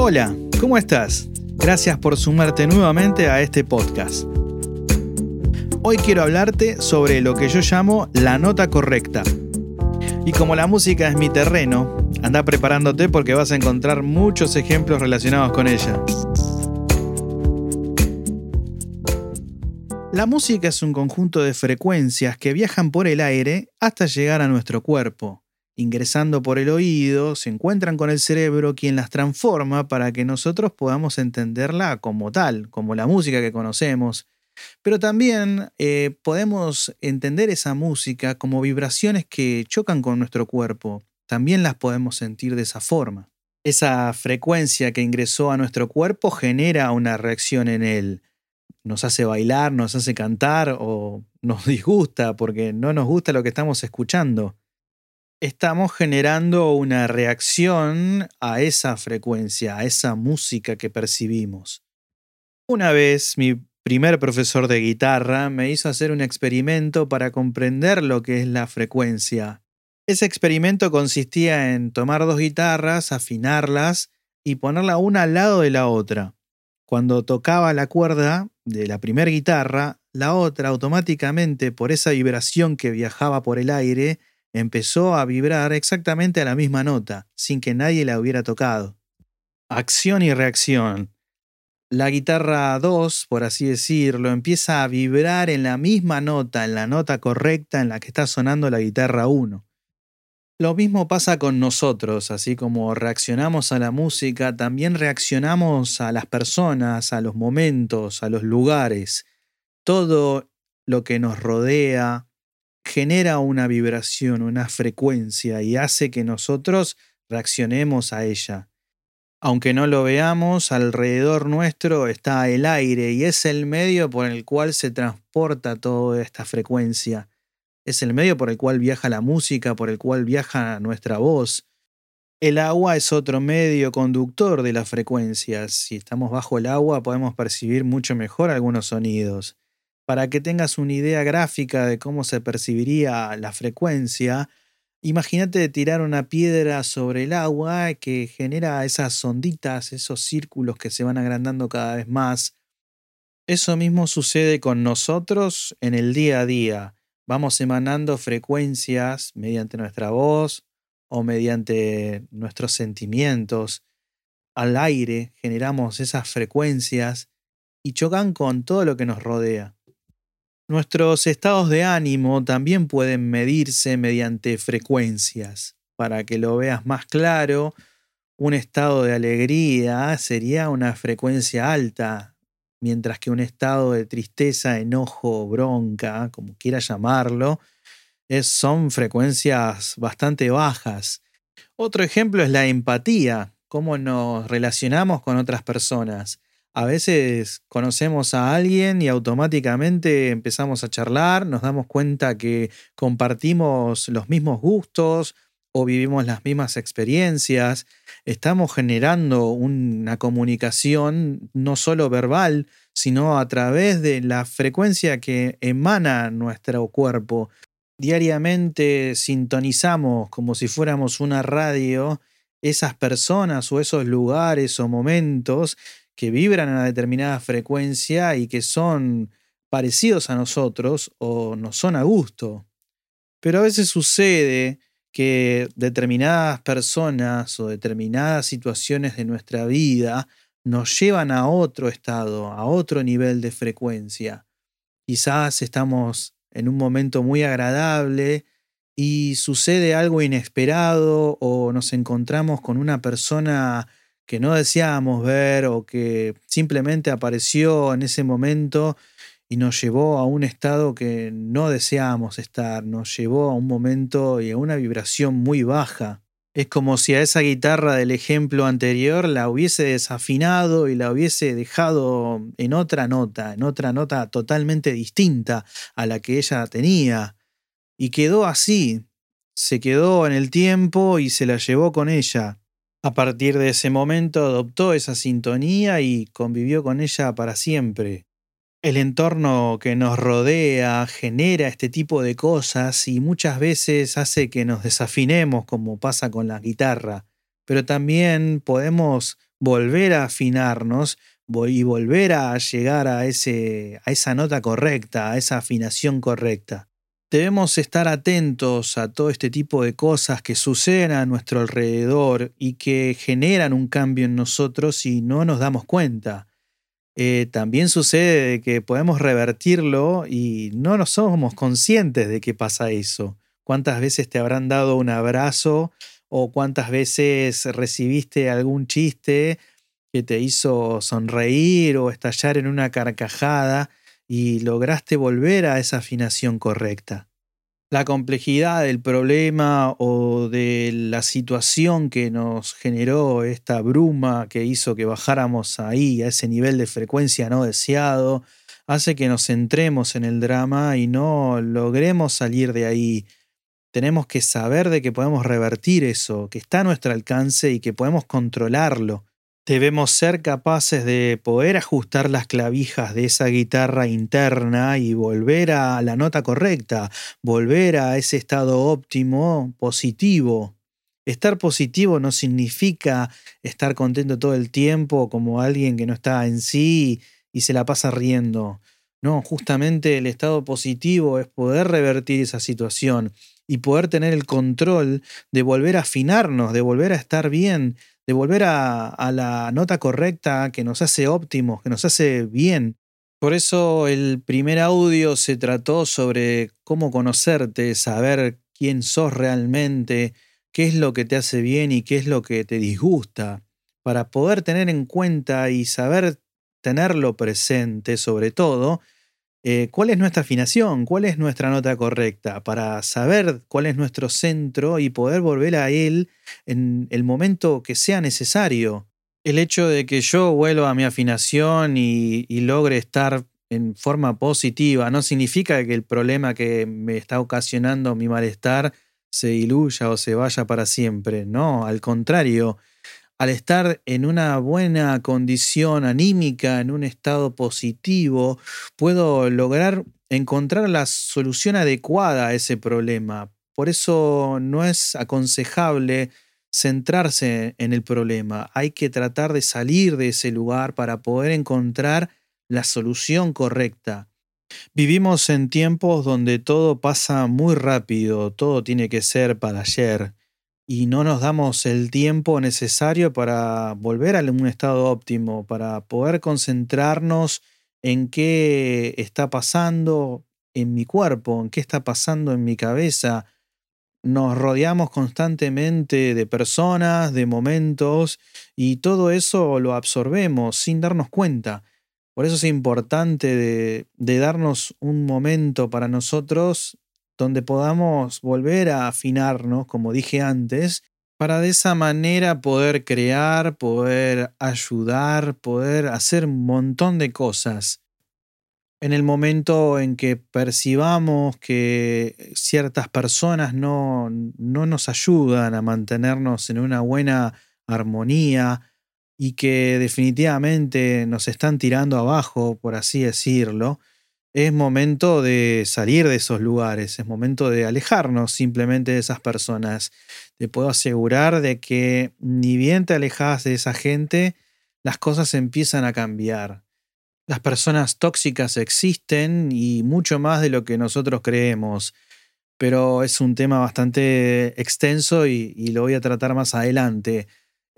Hola, ¿cómo estás? Gracias por sumarte nuevamente a este podcast. Hoy quiero hablarte sobre lo que yo llamo la nota correcta. Y como la música es mi terreno, anda preparándote porque vas a encontrar muchos ejemplos relacionados con ella. La música es un conjunto de frecuencias que viajan por el aire hasta llegar a nuestro cuerpo ingresando por el oído, se encuentran con el cerebro quien las transforma para que nosotros podamos entenderla como tal, como la música que conocemos. Pero también eh, podemos entender esa música como vibraciones que chocan con nuestro cuerpo. También las podemos sentir de esa forma. Esa frecuencia que ingresó a nuestro cuerpo genera una reacción en él. Nos hace bailar, nos hace cantar o nos disgusta porque no nos gusta lo que estamos escuchando estamos generando una reacción a esa frecuencia, a esa música que percibimos. Una vez mi primer profesor de guitarra me hizo hacer un experimento para comprender lo que es la frecuencia. Ese experimento consistía en tomar dos guitarras, afinarlas y ponerla una al lado de la otra. Cuando tocaba la cuerda de la primera guitarra, la otra automáticamente, por esa vibración que viajaba por el aire, empezó a vibrar exactamente a la misma nota, sin que nadie la hubiera tocado. Acción y reacción. La guitarra 2, por así decirlo, empieza a vibrar en la misma nota, en la nota correcta en la que está sonando la guitarra 1. Lo mismo pasa con nosotros, así como reaccionamos a la música, también reaccionamos a las personas, a los momentos, a los lugares. Todo lo que nos rodea, genera una vibración, una frecuencia y hace que nosotros reaccionemos a ella. Aunque no lo veamos, alrededor nuestro está el aire y es el medio por el cual se transporta toda esta frecuencia. Es el medio por el cual viaja la música, por el cual viaja nuestra voz. El agua es otro medio conductor de las frecuencias. Si estamos bajo el agua podemos percibir mucho mejor algunos sonidos. Para que tengas una idea gráfica de cómo se percibiría la frecuencia, imagínate tirar una piedra sobre el agua que genera esas onditas, esos círculos que se van agrandando cada vez más. Eso mismo sucede con nosotros en el día a día. Vamos emanando frecuencias mediante nuestra voz o mediante nuestros sentimientos. Al aire generamos esas frecuencias y chocan con todo lo que nos rodea. Nuestros estados de ánimo también pueden medirse mediante frecuencias. Para que lo veas más claro, un estado de alegría sería una frecuencia alta, mientras que un estado de tristeza, enojo, bronca, como quieras llamarlo, son frecuencias bastante bajas. Otro ejemplo es la empatía, cómo nos relacionamos con otras personas a veces conocemos a alguien y automáticamente empezamos a charlar, nos damos cuenta que compartimos los mismos gustos o vivimos las mismas experiencias, estamos generando una comunicación no solo verbal, sino a través de la frecuencia que emana nuestro cuerpo. Diariamente sintonizamos como si fuéramos una radio esas personas o esos lugares o momentos que vibran a una determinada frecuencia y que son parecidos a nosotros o nos son a gusto. Pero a veces sucede que determinadas personas o determinadas situaciones de nuestra vida nos llevan a otro estado, a otro nivel de frecuencia. Quizás estamos en un momento muy agradable y sucede algo inesperado o nos encontramos con una persona que no deseábamos ver o que simplemente apareció en ese momento y nos llevó a un estado que no deseábamos estar, nos llevó a un momento y a una vibración muy baja. Es como si a esa guitarra del ejemplo anterior la hubiese desafinado y la hubiese dejado en otra nota, en otra nota totalmente distinta a la que ella tenía. Y quedó así, se quedó en el tiempo y se la llevó con ella. A partir de ese momento adoptó esa sintonía y convivió con ella para siempre. El entorno que nos rodea genera este tipo de cosas y muchas veces hace que nos desafinemos como pasa con la guitarra, pero también podemos volver a afinarnos y volver a llegar a, ese, a esa nota correcta, a esa afinación correcta. Debemos estar atentos a todo este tipo de cosas que suceden a nuestro alrededor y que generan un cambio en nosotros y no nos damos cuenta. Eh, también sucede que podemos revertirlo y no nos somos conscientes de que pasa eso. ¿Cuántas veces te habrán dado un abrazo o cuántas veces recibiste algún chiste que te hizo sonreír o estallar en una carcajada y lograste volver a esa afinación correcta. La complejidad del problema o de la situación que nos generó esta bruma que hizo que bajáramos ahí a ese nivel de frecuencia no deseado, hace que nos centremos en el drama y no logremos salir de ahí. Tenemos que saber de que podemos revertir eso, que está a nuestro alcance y que podemos controlarlo debemos ser capaces de poder ajustar las clavijas de esa guitarra interna y volver a la nota correcta, volver a ese estado óptimo positivo. Estar positivo no significa estar contento todo el tiempo como alguien que no está en sí y se la pasa riendo. No, justamente el estado positivo es poder revertir esa situación y poder tener el control de volver a afinarnos, de volver a estar bien, de volver a, la nota correcta que nos hace óptimos, que nos hace bien. Por eso el primer audio se trató sobre cómo conocerte, saber quién sos realmente, qué es lo que te hace bien y qué es lo que te disgusta, para poder tener en cuenta y saber tenerlo presente sobre todo eh, cuál es nuestra afinación, cuál es nuestra nota correcta, para saber cuál es nuestro centro y poder volver a él en el momento que sea necesario. El hecho de que yo vuelva a mi afinación y, y logre estar en forma positiva no significa que el problema que me está ocasionando mi malestar se diluya o se vaya para siempre. No, al contrario, al estar en una buena condición anímica, en un estado positivo, puedo lograr encontrar la solución adecuada a ese problema. Por eso no es aconsejable centrarse en el problema. Hay que tratar de salir de ese lugar para poder encontrar la solución correcta. Vivimos en tiempos donde todo pasa muy rápido, todo tiene que ser para ayer y no nos damos el tiempo necesario para volver a un estado óptimo, para poder concentrarnos en qué está pasando en mi cuerpo, en qué está pasando en mi cabeza. Nos rodeamos constantemente de personas, de momentos, y todo eso lo absorbemos sin darnos cuenta. Por eso es importante de, de darnos un momento para nosotros donde podamos volver a afinarnos, como dije antes, para de esa manera poder crear, poder ayudar, poder hacer un montón de cosas. En el momento en que percibamos que ciertas personas no, no nos ayudan a mantenernos en una buena armonía y que definitivamente nos están tirando abajo, por así decirlo, es momento de salir de esos lugares, es momento de alejarnos simplemente de esas personas. Te puedo asegurar de que ni bien te alejas de esa gente, las cosas empiezan a cambiar. Las personas tóxicas existen y mucho más de lo que nosotros creemos, pero es un tema bastante extenso y, y lo voy a tratar más adelante.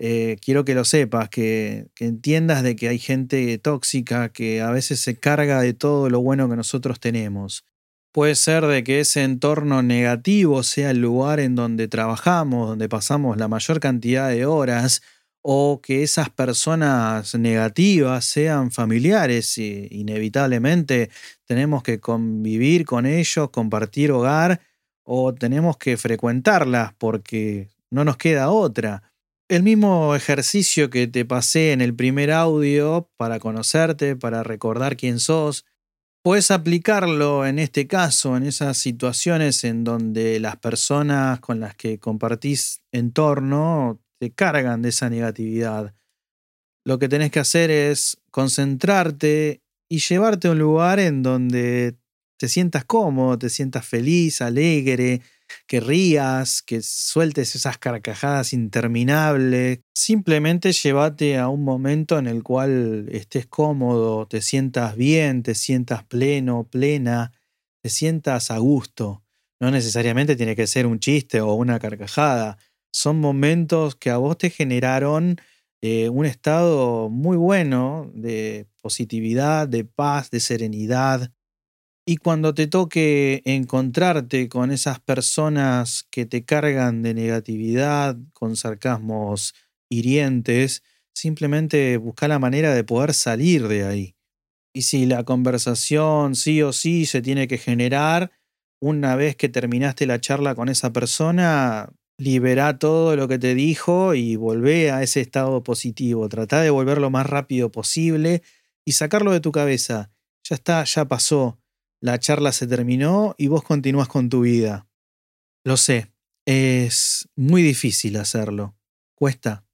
Eh, quiero que lo sepas, que, entiendas de que hay gente tóxica que a veces se carga de todo lo bueno que nosotros tenemos. Puede ser de que ese entorno negativo sea el lugar en donde trabajamos, donde pasamos la mayor cantidad de horas, o que esas personas negativas sean familiares y inevitablemente tenemos que convivir con ellos, compartir hogar o tenemos que frecuentarlas porque no nos queda otra. El mismo ejercicio que te pasé en el primer audio para conocerte, para recordar quién sos, puedes aplicarlo en este caso, en esas situaciones en donde las personas con las que compartís entorno te cargan de esa negatividad. Lo que tenés que hacer es concentrarte y llevarte a un lugar en donde te sientas cómodo, te sientas feliz, alegre, que rías, que sueltes esas carcajadas interminables. Simplemente llévate a un momento en el cual estés cómodo, te sientas bien, te sientas pleno, plena, te sientas a gusto. No necesariamente tiene que ser un chiste o una carcajada. Son momentos que a vos te generaron eh, un estado muy bueno de positividad, de paz, de serenidad. Y cuando te toque encontrarte con esas personas que te cargan de negatividad, con sarcasmos hirientes, simplemente busca la manera de poder salir de ahí. Y si la conversación sí o sí se tiene que generar, una vez que terminaste la charla con esa persona, libera todo lo que te dijo y volvé a ese estado positivo. Trata de volver lo más rápido posible y sacarlo de tu cabeza. Ya está, ya pasó la charla se terminó y vos continúas con tu vida. Lo sé, es muy difícil hacerlo. Cuesta,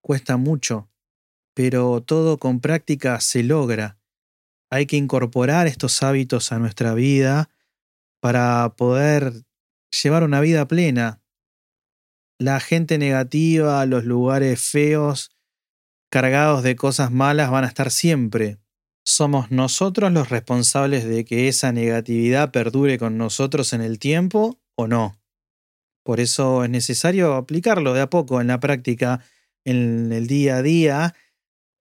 cuesta mucho, pero todo con práctica se logra. Hay que incorporar estos hábitos a nuestra vida para poder llevar una vida plena. La gente negativa, los lugares feos, cargados de cosas malas van a estar siempre somos nosotros los responsables de que esa negatividad perdure con nosotros en el tiempo o no. Por eso es necesario aplicarlo de a poco en la práctica, en el día a día,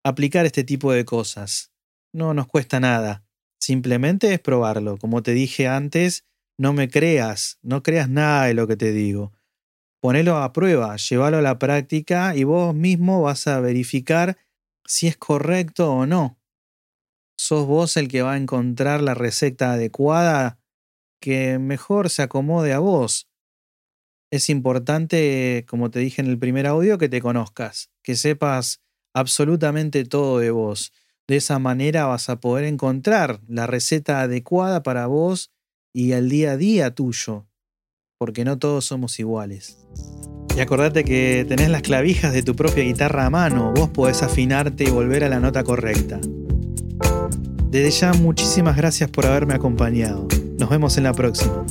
aplicar este tipo de cosas. No nos cuesta nada, simplemente es probarlo. Como te dije antes, no me creas, no creas nada de lo que te digo. Ponelo a prueba, llévalo a la práctica y vos mismo vas a verificar si es correcto o no sos vos el que va a encontrar la receta adecuada que mejor se acomode a vos. Es importante, como te dije en el primer audio, que te conozcas, que sepas absolutamente todo de vos. De esa manera vas a poder encontrar la receta adecuada para vos y al día a día tuyo, porque no todos somos iguales. Y acordate que tenés las clavijas de tu propia guitarra a mano, vos podés afinarte y volver a la nota correcta. Desde ya muchísimas gracias por haberme acompañado. Nos vemos en la próxima.